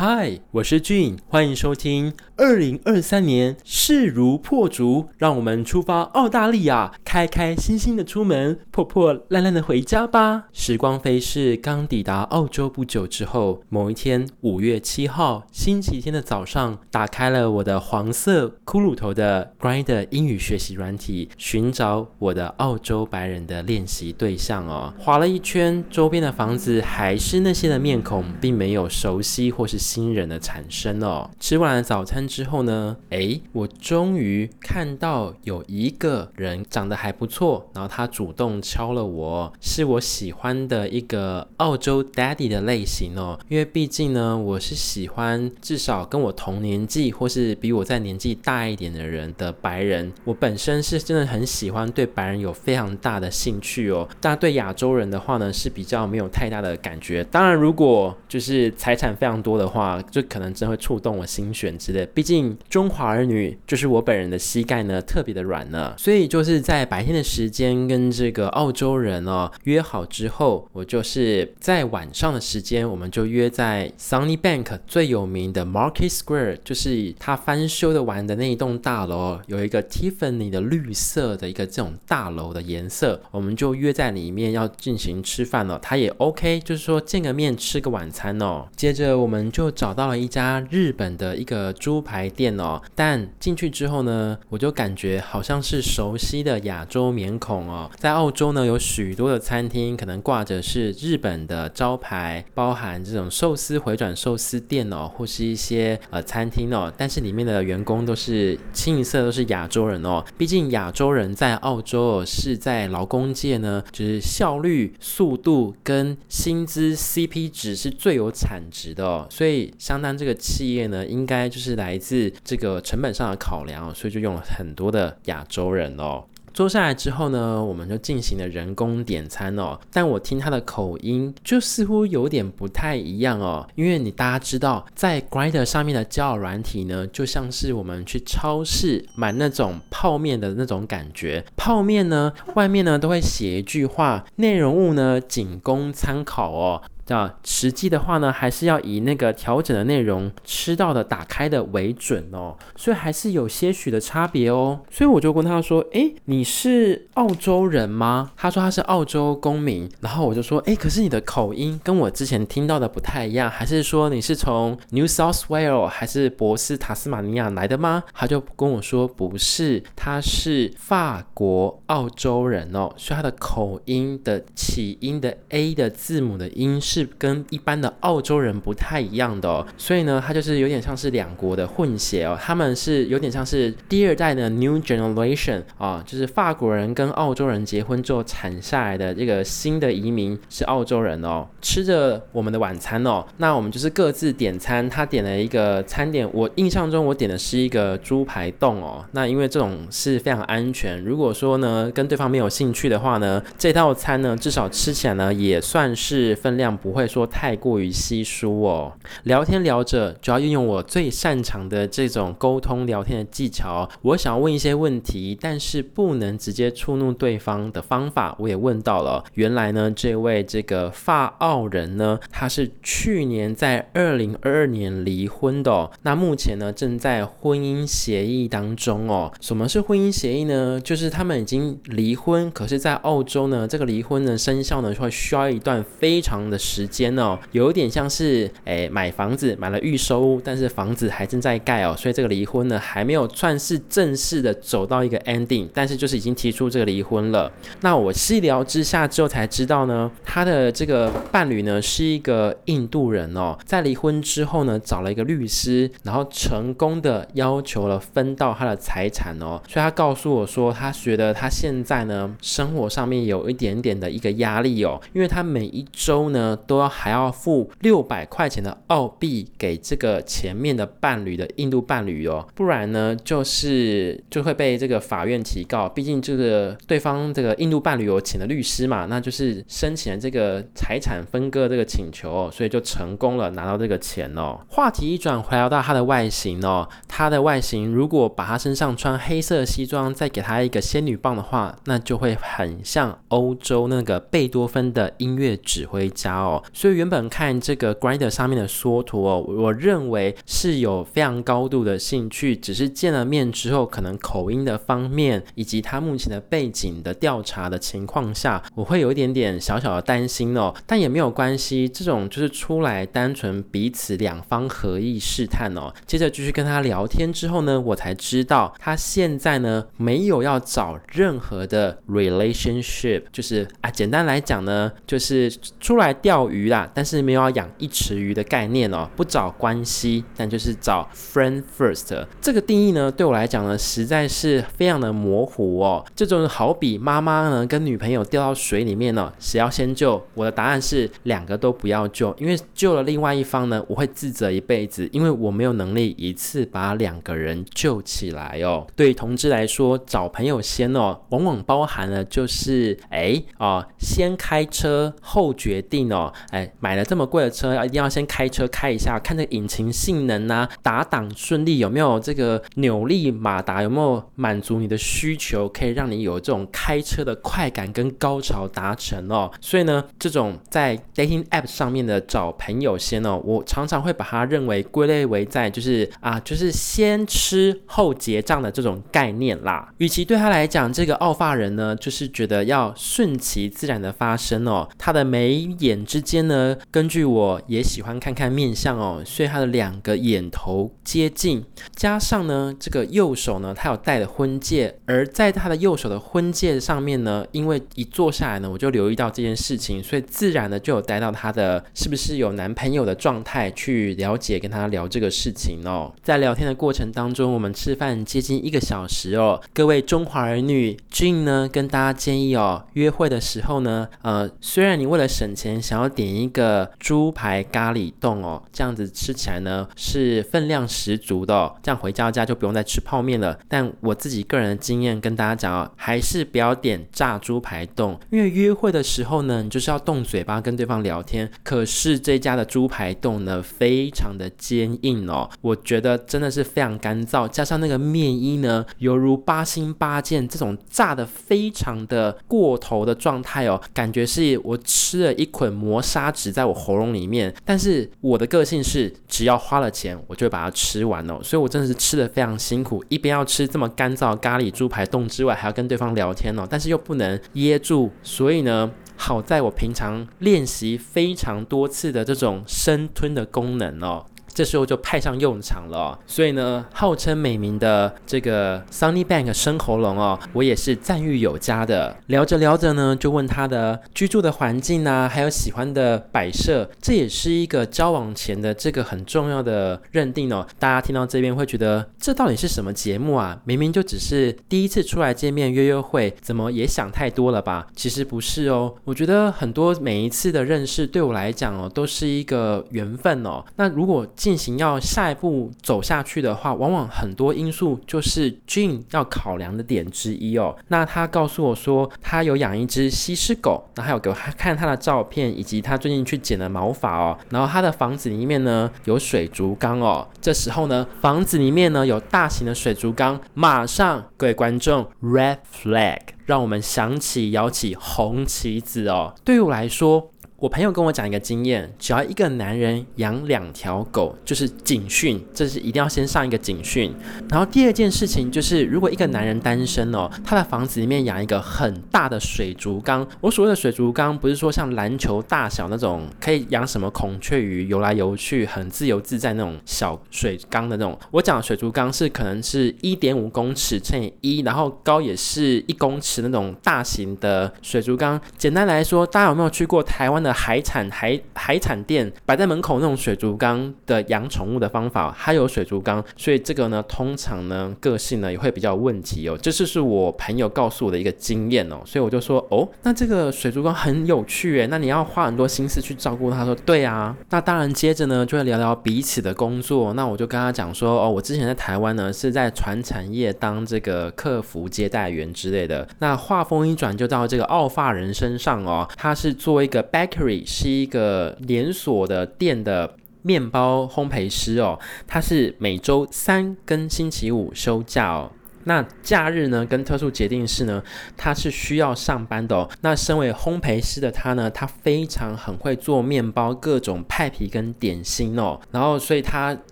嗨，我是俊，欢迎收听。二零二三年势如破竹，让我们出发澳大利亚，开开心心的出门，破破烂烂的回家吧。时光飞逝，刚抵达澳洲不久之后，某一天五月七号星期天的早上，打开了我的黄色骷髅头的 Grindr 英语学习软体，寻找我的澳洲白人的练习对象哦。划了一圈，周边的房子还是那些的面孔，并没有熟悉或是新人的产生哦。吃完了早餐。之后呢，诶，我终于看到有一个人长得还不错，然后他主动敲了我，是我喜欢的一个澳洲 daddy 的类型哦。因为毕竟呢，我是喜欢至少跟我同年纪或是比我在年纪大一点的人的白人。我本身是真的很喜欢对白人有非常大的兴趣哦。但对亚洲人的话呢，是比较没有太大的感觉。当然，如果就是财产非常多的话，就可能真会触动我心弦之类。毕竟中华儿女就是我本人的膝盖呢，特别的软呢，所以就是在白天的时间跟这个澳洲人哦约好之后，我就是在晚上的时间，我们就约在 Sunnybank 最有名的 Market Square，就是他翻修的完的那一栋大楼，有一个 Tiffany 的绿色的一个这种大楼的颜色，我们就约在里面要进行吃饭了。他也 OK，就是说见个面吃个晚餐哦。接着我们就找到了一家日本的一个猪。排店哦，但进去之后呢，我就感觉好像是熟悉的亚洲面孔哦。在澳洲呢，有许多的餐厅可能挂着是日本的招牌，包含这种寿司回转寿司店哦，或是一些呃餐厅哦，但是里面的员工都是清一色都是亚洲人哦。毕竟亚洲人在澳洲，是在劳工界呢，就是效率、速度跟薪资 CP 值是最有产值的哦，所以相当这个企业呢，应该就是来。自这个成本上的考量，所以就用了很多的亚洲人哦。坐下来之后呢，我们就进行了人工点餐哦。但我听他的口音，就似乎有点不太一样哦。因为你大家知道，在 Grindr 上面的交友软体呢，就像是我们去超市买那种泡面的那种感觉。泡面呢，外面呢都会写一句话，内容物呢仅供参考哦。啊，实际的话呢，还是要以那个调整的内容、吃到的、打开的为准哦，所以还是有些许的差别哦。所以我就问他说：“诶，你是澳洲人吗？”他说他是澳洲公民。然后我就说：“诶，可是你的口音跟我之前听到的不太一样，还是说你是从 New South Wales 还是博斯塔斯马尼亚来的吗？”他就跟我说：“不是，他是法国澳洲人哦，所以他的口音的起音的 A 的字母的音是。”是跟一般的澳洲人不太一样的哦，所以呢，他就是有点像是两国的混血哦。他们是有点像是第二代的 New Generation 啊，就是法国人跟澳洲人结婚之后产下来的这个新的移民是澳洲人哦。吃着我们的晚餐哦，那我们就是各自点餐。他点了一个餐点，我印象中我点的是一个猪排冻哦。那因为这种是非常安全，如果说呢跟对方没有兴趣的话呢，这道餐呢至少吃起来呢也算是分量不。不会说太过于稀疏哦。聊天聊着，主要运用我最擅长的这种沟通聊天的技巧。我想要问一些问题，但是不能直接触怒对方的方法，我也问到了。原来呢，这位这个法澳人呢，他是去年在二零二二年离婚的。那目前呢，正在婚姻协议当中哦。什么是婚姻协议呢？就是他们已经离婚，可是，在澳洲呢，这个离婚的生效呢，会需要一段非常的时。时间哦，有点像是诶买房子买了预收屋，但是房子还正在盖哦，所以这个离婚呢还没有算是正式的走到一个 ending，但是就是已经提出这个离婚了。那我细聊之下之后才知道呢，他的这个伴侣呢是一个印度人哦，在离婚之后呢找了一个律师，然后成功的要求了分到他的财产哦，所以他告诉我说，他觉得他现在呢生活上面有一点点的一个压力哦，因为他每一周呢。都要还要付六百块钱的澳币给这个前面的伴侣的印度伴侣哦，不然呢就是就会被这个法院提告。毕竟这个对方这个印度伴侣有请了律师嘛，那就是申请了这个财产分割这个请求哦，所以就成功了拿到这个钱哦。话题一转回来到他的外形哦，他的外形如果把他身上穿黑色西装，再给他一个仙女棒的话，那就会很像欧洲那个贝多芬的音乐指挥家哦。所以原本看这个 Grinder 上面的缩图哦，我认为是有非常高度的兴趣，只是见了面之后，可能口音的方面以及他目前的背景的调查的情况下，我会有一点点小小的担心哦。但也没有关系，这种就是出来单纯彼此两方合意试探哦。接着继续跟他聊天之后呢，我才知道他现在呢没有要找任何的 relationship，就是啊，简单来讲呢，就是出来调钓鱼啦，但是没有要养一池鱼的概念哦，不找关系，但就是找 friend first。这个定义呢，对我来讲呢，实在是非常的模糊哦。这种好比妈妈呢跟女朋友掉到水里面呢，谁要先救？我的答案是两个都不要救，因为救了另外一方呢，我会自责一辈子，因为我没有能力一次把两个人救起来哦。对于同志来说，找朋友先哦，往往包含了就是哎哦，先开车后决定哦，哎，买了这么贵的车，要一定要先开车开一下，看这引擎性能啊，打档顺利有没有这个扭力马达有没有满足你的需求，可以让你有这种开车的快感跟高潮达成哦。所以呢，这种在 dating app 上面的找朋友先哦，我常常会把它认为归类为在就是啊，就是先吃后结账的这种概念啦。与其对他来讲，这个奥发人呢，就是觉得要顺其自然的发生哦。他的眉眼之之间呢，根据我也喜欢看看面相哦，所以他的两个眼头接近，加上呢，这个右手呢，他有戴的婚戒，而在他的右手的婚戒上面呢，因为一坐下来呢，我就留意到这件事情，所以自然的就有带到他的是不是有男朋友的状态去了解，跟他聊这个事情哦。在聊天的过程当中，我们吃饭接近一个小时哦。各位中华儿女俊呢跟大家建议哦，约会的时候呢，呃，虽然你为了省钱想要点一个猪排咖喱冻哦，这样子吃起来呢是分量十足的哦，这样回家家就不用再吃泡面了。但我自己个人的经验跟大家讲哦，还是不要点炸猪排冻，因为约会的时候呢，你就是要动嘴巴跟对方聊天。可是这家的猪排冻呢，非常的坚硬哦，我觉得真的是非常干燥，加上那个面衣呢，犹如八星八箭这种炸的非常的过头的状态哦，感觉是我吃了一捆砂纸在我喉咙里面。但是我的个性是，只要花了钱，我就会把它吃完哦，所以我真的是吃的非常辛苦，一边要吃这么干燥咖喱猪排冻之外，还要跟对方聊天哦，但是又不能噎住，所以呢。好在我平常练习非常多次的这种生吞的功能哦。这时候就派上用场了，所以呢，号称美名的这个 Sunny Bank 深喉咙哦，我也是赞誉有加的。聊着聊着呢，就问他的居住的环境啊，还有喜欢的摆设，这也是一个交往前的这个很重要的认定哦。大家听到这边会觉得，这到底是什么节目啊？明明就只是第一次出来见面约约会，怎么也想太多了吧？其实不是哦，我觉得很多每一次的认识对我来讲哦，都是一个缘分哦。那如果进行要下一步走下去的话，往往很多因素就是 Jean 要考量的点之一哦。那他告诉我说，他有养一只西施狗，然后还有给我看他的照片，以及他最近去剪了毛发哦。然后他的房子里面呢有水族缸哦。这时候呢，房子里面呢有大型的水族缸，马上各位观众 Red Flag，让我们想起摇起红旗子哦。对于我来说。我朋友跟我讲一个经验，只要一个男人养两条狗，就是警讯，这是一定要先上一个警讯。然后第二件事情就是，如果一个男人单身哦，他的房子里面养一个很大的水族缸。我所谓的水族缸，不是说像篮球大小那种可以养什么孔雀鱼游来游去，很自由自在那种小水缸的那种。我讲的水族缸是可能是一点五公尺乘以一，然后高也是一公尺那种大型的水族缸。简单来说，大家有没有去过台湾的？的海产海海产店摆在门口那种水族缸的养宠物的方法，它有水族缸，所以这个呢，通常呢个性呢也会比较问题哦。这是是我朋友告诉我的一个经验哦，所以我就说哦，那这个水族缸很有趣诶，那你要花很多心思去照顾它。他说对啊，那当然接着呢就会聊聊彼此的工作。那我就跟他讲说哦，我之前在台湾呢是在传产业当这个客服接待员之类的。那话锋一转就到这个奥发人身上哦，他是做一个 back 是一个连锁的店的面包烘焙师哦，他是每周三跟星期五休假哦。那假日呢，跟特殊节定是呢，他是需要上班的哦。那身为烘焙师的他呢，他非常很会做面包，各种派皮跟点心哦。然后，所以他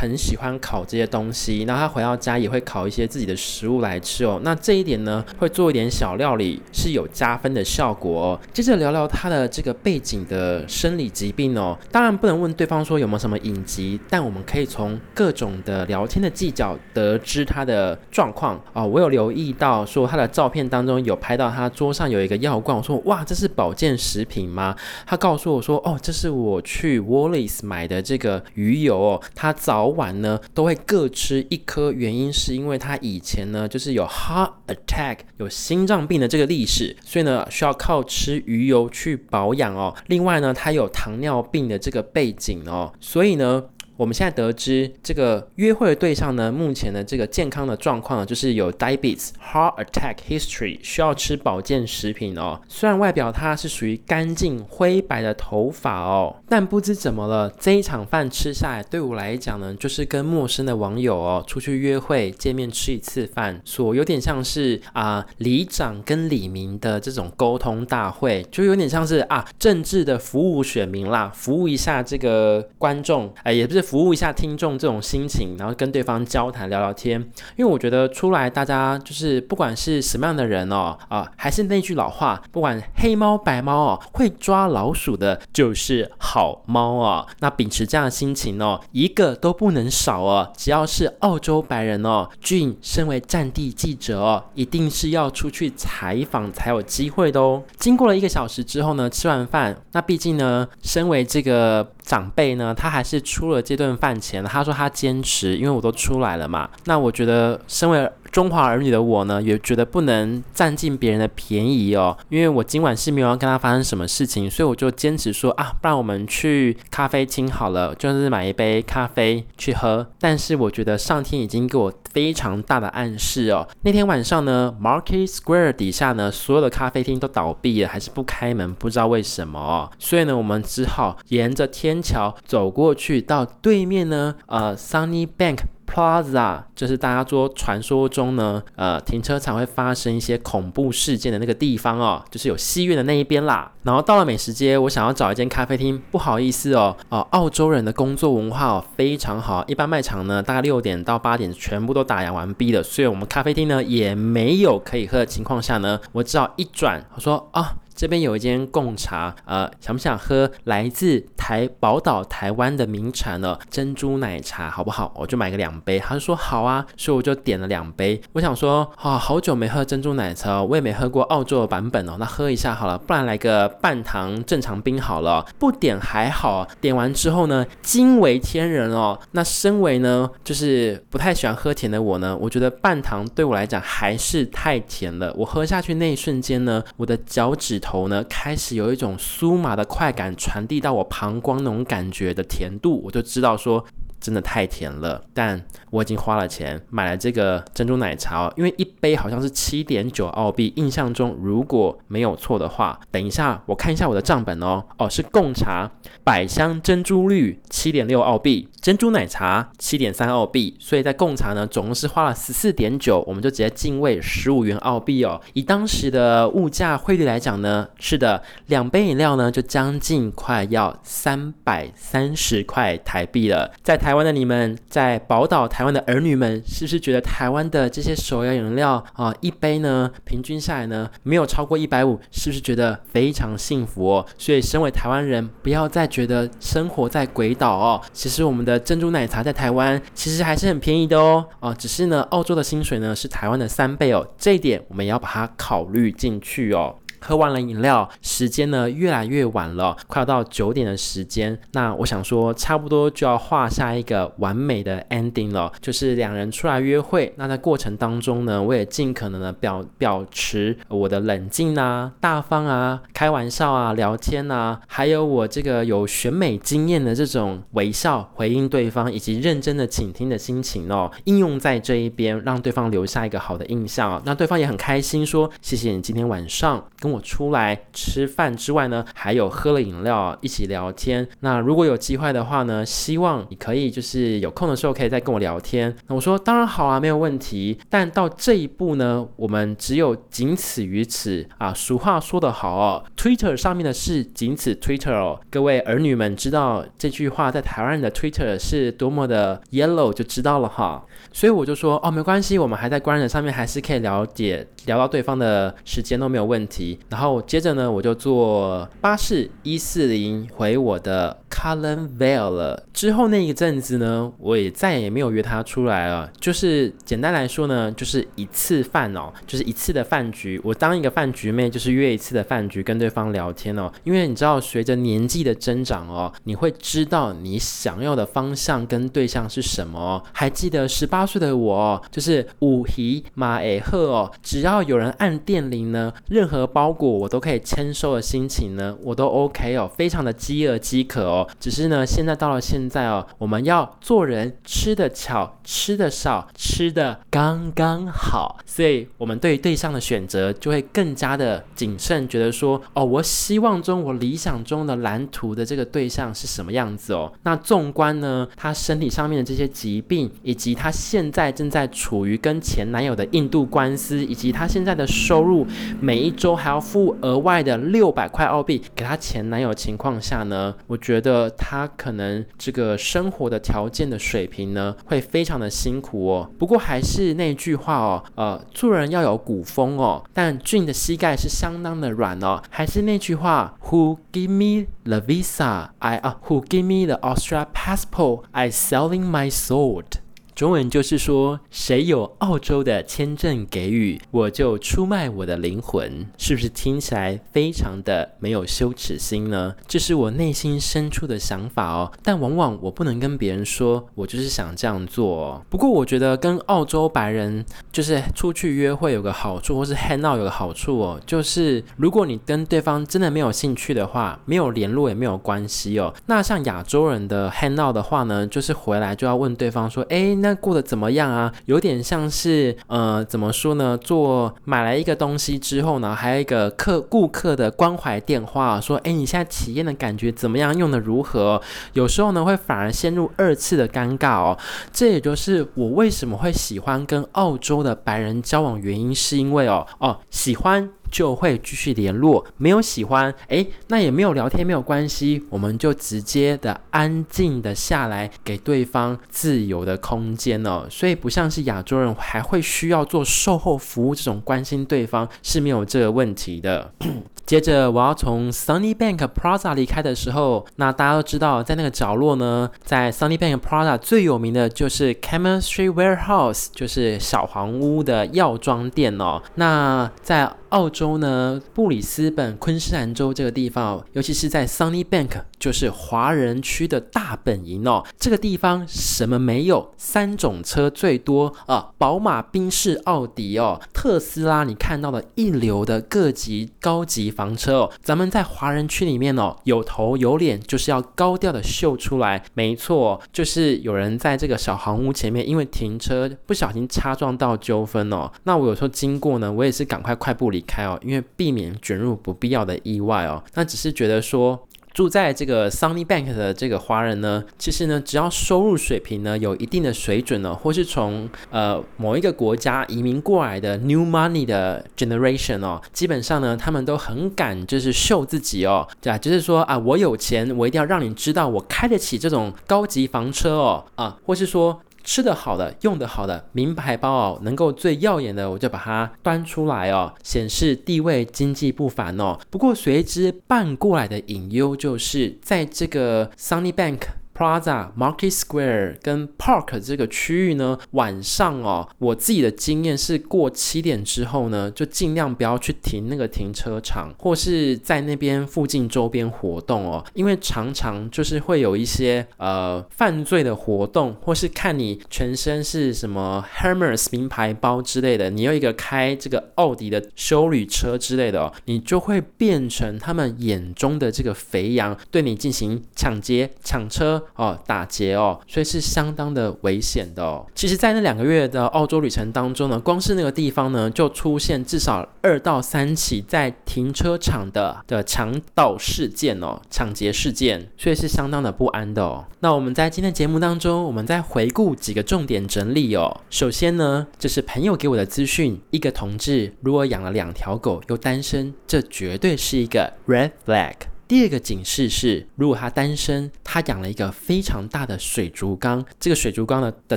很喜欢烤这些东西。然后他回到家也会烤一些自己的食物来吃哦。那这一点呢，会做一点小料理是有加分的效果哦。接着聊聊他的这个背景的生理疾病哦。当然不能问对方说有没有什么隐疾，但我们可以从各种的聊天的技巧得知他的状况。哦，我有留意到说他的照片当中有拍到他桌上有一个药罐，我说哇，这是保健食品吗？他告诉我说哦，这是我去 Wallis 买的这个鱼油哦，他早晚呢都会各吃一颗，原因是因为他以前呢就是有 heart attack 有心脏病的这个历史，所以呢需要靠吃鱼油去保养哦。另外呢，他有糖尿病的这个背景哦，所以呢。我们现在得知，这个约会的对象呢，目前的这个健康的状况呢，就是有 diabetes、heart attack history，需要吃保健食品哦。虽然外表他是属于干净灰白的头发哦，但不知怎么了，这一场饭吃下来，对我来讲呢，就是跟陌生的网友哦出去约会见面吃一次饭，所有点像是啊、呃、里长跟李明的这种沟通大会，就有点像是啊政治的服务选民啦，服务一下这个观众，哎、也不是。服务一下听众这种心情，然后跟对方交谈聊聊天，因为我觉得出来大家就是不管是什么样的人哦，啊、还是那句老话，不管黑猫白猫哦，会抓老鼠的就是好猫哦。那秉持这样的心情哦，一个都不能少哦。只要是澳洲白人哦，俊身为战地记者哦，一定是要出去采访才有机会的哦。经过了一个小时之后呢，吃完饭，那毕竟呢，身为这个。长辈呢，他还是出了这顿饭钱。他说他坚持，因为我都出来了嘛。那我觉得，身为中华儿女的我呢，也觉得不能占尽别人的便宜哦。因为我今晚是没有要跟他发生什么事情，所以我就坚持说啊，不然我们去咖啡厅好了，就是买一杯咖啡去喝。但是我觉得上天已经给我非常大的暗示哦。那天晚上呢，Market Square 底下呢，所有的咖啡厅都倒闭了，还是不开门，不知道为什么哦。所以呢，我们只好沿着天。桥走过去，到对面呢，呃，Sunny Bank Plaza，就是大家说传说中呢，呃，停车场会发生一些恐怖事件的那个地方哦，就是有戏院的那一边啦。然后到了美食街，我想要找一间咖啡厅，不好意思哦，哦、澳洲人的工作文化哦非常好，一般卖场呢大概六点到八点全部都打烊完毕了，所以我们咖啡厅呢也没有可以喝的情况下呢，我只好一转，我说啊。这边有一间贡茶，呃，想不想喝来自台宝岛台湾的名产呢？珍珠奶茶好不好？我就买个两杯。他就说好啊，所以我就点了两杯。我想说，啊、好久没喝珍珠奶茶，我也没喝过澳洲的版本哦，那喝一下好了，不然来个半糖正常冰好了。不点还好，点完之后呢，惊为天人哦。那身为呢，就是不太喜欢喝甜的我呢，我觉得半糖对我来讲还是太甜了。我喝下去那一瞬间呢，我的脚趾。头呢，开始有一种酥麻的快感传递到我膀胱那种感觉的甜度，我就知道说。真的太甜了，但我已经花了钱买了这个珍珠奶茶，因为一杯好像是七点九澳币，印象中如果没有错的话，等一下我看一下我的账本哦，哦是贡茶百香珍珠绿七点六澳币，珍珠奶茶七点三澳币，所以在贡茶呢总共是花了十四点九，我们就直接进位十五元澳币哦，以当时的物价汇率来讲呢，是的，两杯饮料呢就将近快要三百三十块台币了，在。台台湾的你们，在宝岛台湾的儿女们，是不是觉得台湾的这些手摇饮料啊，一杯呢，平均下来呢，没有超过一百五，是不是觉得非常幸福哦？所以，身为台湾人，不要再觉得生活在鬼岛哦。其实，我们的珍珠奶茶在台湾其实还是很便宜的哦。哦，只是呢，澳洲的薪水呢是台湾的三倍哦，这一点我们也要把它考虑进去哦。喝完了饮料，时间呢越来越晚了，快要到九点的时间。那我想说，差不多就要画下一个完美的 ending 了，就是两人出来约会。那在过程当中呢，我也尽可能的表保持我的冷静啊、大方啊、开玩笑啊、聊天啊，还有我这个有选美经验的这种微笑回应对方，以及认真的倾听的心情哦，应用在这一边，让对方留下一个好的印象。那对方也很开心，说谢谢你今天晚上跟我出来吃饭之外呢，还有喝了饮料一起聊天。那如果有机会的话呢，希望你可以就是有空的时候可以再跟我聊天。那我说当然好啊，没有问题。但到这一步呢，我们只有仅此于此啊。俗话说得好哦，Twitter 上面的事仅此 Twitter 哦。各位儿女们知道这句话在台湾人的 Twitter 是多么的 yellow 就知道了哈。所以我就说哦，没关系，我们还在官人上面还是可以了解聊到对方的时间都没有问题。然后接着呢，我就坐巴士一四零回我的 Cullen Vale 了。之后那一阵子呢，我也再也没有约他出来了。就是简单来说呢，就是一次饭哦，就是一次的饭局。我当一个饭局妹，就是约一次的饭局跟对方聊天哦。因为你知道，随着年纪的增长哦，你会知道你想要的方向跟对象是什么。还记得十八岁的我，就是五喜马诶赫哦，只要有人按电铃呢，任何包包裹我都可以签收的心情呢，我都 OK 哦，非常的饥饿饥渴哦。只是呢，现在到了现在哦，我们要做人吃得巧，吃得少，吃得刚刚好，所以我们对对象的选择就会更加的谨慎，觉得说哦，我希望中我理想中的蓝图的这个对象是什么样子哦。那纵观呢，他身体上面的这些疾病，以及他现在正在处于跟前男友的印度官司，以及他现在的收入每一周还要付额外的六百块澳币给她前男友情况下呢，我觉得她可能这个生活的条件的水平呢会非常的辛苦哦。不过还是那句话哦，呃，做人要有古风哦。但俊的膝盖是相当的软哦。还是那句话，Who give me the visa? I 啊，Who give me the Australia passport? I selling my sword. 中文就是说，谁有澳洲的签证给予，我就出卖我的灵魂，是不是听起来非常的没有羞耻心呢？这是我内心深处的想法哦，但往往我不能跟别人说，我就是想这样做。不过我觉得跟澳洲白人就是出去约会有个好处，或是 hang out 有个好处哦，就是如果你跟对方真的没有兴趣的话，没有联络也没有关系哦。那像亚洲人的 hang out 的话呢，就是回来就要问对方说，诶，那过得怎么样啊？有点像是呃，怎么说呢？做买来一个东西之后呢，还有一个客顾客的关怀电话，说：“哎，你现在体验的感觉怎么样？用的如何？”有时候呢，会反而陷入二次的尴尬哦。这也就是我为什么会喜欢跟澳洲的白人交往原因，是因为哦哦喜欢。就会继续联络，没有喜欢，诶，那也没有聊天，没有关系，我们就直接的安静的下来，给对方自由的空间哦。所以不像是亚洲人还会需要做售后服务这种关心对方是没有这个问题的。接着我要从 Sunnybank Plaza 离开的时候，那大家都知道，在那个角落呢，在 Sunnybank Plaza 最有名的就是 Chemistry Warehouse，就是小黄屋的药妆店哦。那在澳洲呢，布里斯本、昆士兰州这个地方，尤其是在 Sunnybank，就是华人区的大本营哦。这个地方什么没有？三种车最多啊，宝马、宾士、奥迪哦，特斯拉，你看到的一流的各级高级房车哦。咱们在华人区里面哦，有头有脸，就是要高调的秀出来。没错，就是有人在这个小黄屋前面，因为停车不小心擦撞到纠纷哦。那我有时候经过呢，我也是赶快快步离开哦，因为避免卷入不必要的意外哦。那只是觉得说，住在这个 Sunnybank 的这个华人呢，其实呢，只要收入水平呢有一定的水准呢，或是从呃某一个国家移民过来的 New Money 的 Generation 哦，基本上呢，他们都很敢就是秀自己哦，对啊，就是说啊，我有钱，我一定要让你知道我开得起这种高级房车哦，啊，或是说。吃的好的，用的好的名牌包哦，能够最耀眼的，我就把它端出来哦，显示地位经济不凡哦。不过随之伴过来的隐忧，就是在这个 Sunnybank Plaza、Market Square 跟 Park 这个区域呢，晚上哦，我自己的经验是过七点之后呢，就尽量不要去停那个停车场，或是在那边附近周边活动哦，因为常常就是会有一些呃犯罪的活动，或是看你全身是什么 Hermes 名牌包之类的，你有一个开这个奥迪的修旅车之类的哦，你就会变成他们眼中的这个肥羊，对你进行抢劫、抢车哦、打劫哦，所以是相当的危险的哦。其实，在那两个月的澳洲旅程当中呢，光是那个地方呢，就出现至少二到三起在停车场的的强盗事件哦，抢劫事件，所以是相当的不安的哦。那我们在今天节目当中，我们再回顾几个重点整理哦。首先呢，这是朋友给我的资讯，一个同志如果养了两条狗又单身，这绝对是一个 red flag。第二个警示是，如果他单身，他养了一个非常大的水族缸，这个水族缸的的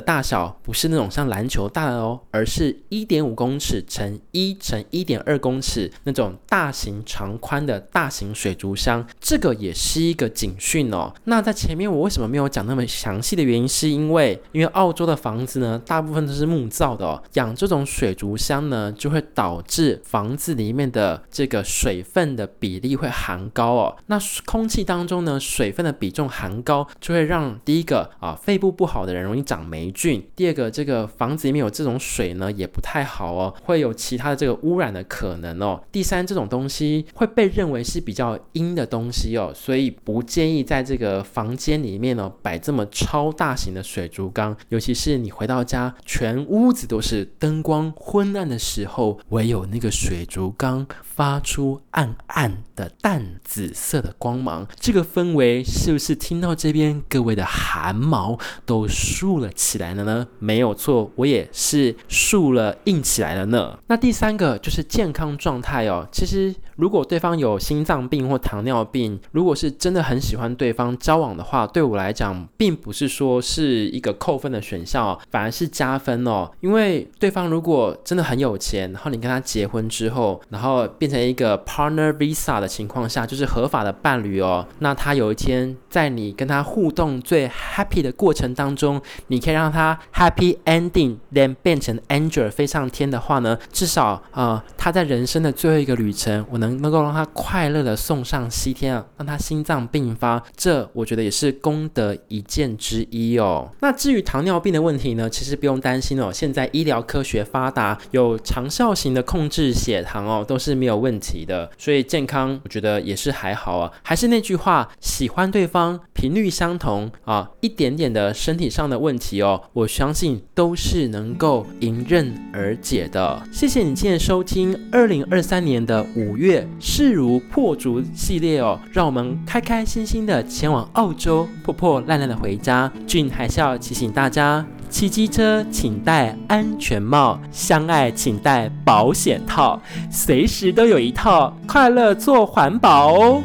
大小不是那种像篮球大的哦，而是一点五公尺乘一乘一点二公尺那种大型长宽的大型水族箱，这个也是一个警讯哦。那在前面我为什么没有讲那么详细的原因，是因为因为澳洲的房子呢，大部分都是木造的哦，养这种水族箱呢，就会导致房子里面的这个水分的比例会含高哦。那空气当中呢，水分的比重含高，就会让第一个啊肺部不好的人容易长霉菌。第二个，这个房子里面有这种水呢，也不太好哦，会有其他的这个污染的可能哦。第三，这种东西会被认为是比较阴的东西哦，所以不建议在这个房间里面呢摆这么超大型的水族缸，尤其是你回到家，全屋子都是灯光昏暗的时候，唯有那个水族缸发出暗暗的淡紫色的光芒，这个氛围是不是听到这边各位的汗毛都竖了起来了呢？没有错，我也是竖了硬起来了呢。那第三个就是健康状态哦。其实如果对方有心脏病或糖尿病，如果是真的很喜欢对方交往的话，对我来讲并不是说是一个扣分的选项，反而是加分哦。因为对方如果真的很有钱，然后你跟他结婚之后，然后变成一个 partner visa 的情况下，就是合法的伴侣哦，那他有一天在你跟他互动最 happy 的过程当中，你可以让他 happy ending，then 变成 angel 飞上天的话呢，至少啊、呃，他在人生的最后一个旅程，我能能够让他快乐的送上西天啊，让他心脏病发，这我觉得也是功德一件之一哦。那至于糖尿病的问题呢，其实不用担心哦，现在医疗科学发达，有长效型的控制血糖哦，都是没有问题的，所以健康我觉得也是还好啊，还是那句话，喜欢对方，频率相同啊，一点点的身体上的问题哦，我相信都是能够迎刃而解的。谢谢你今天收听二零二三年的五月势如破竹系列哦，让我们开开心心的前往澳洲，破破烂烂的回家。俊还是要提醒大家，骑机车请戴安全帽，相爱请戴保险套，随时都有一套，快乐做环保哦。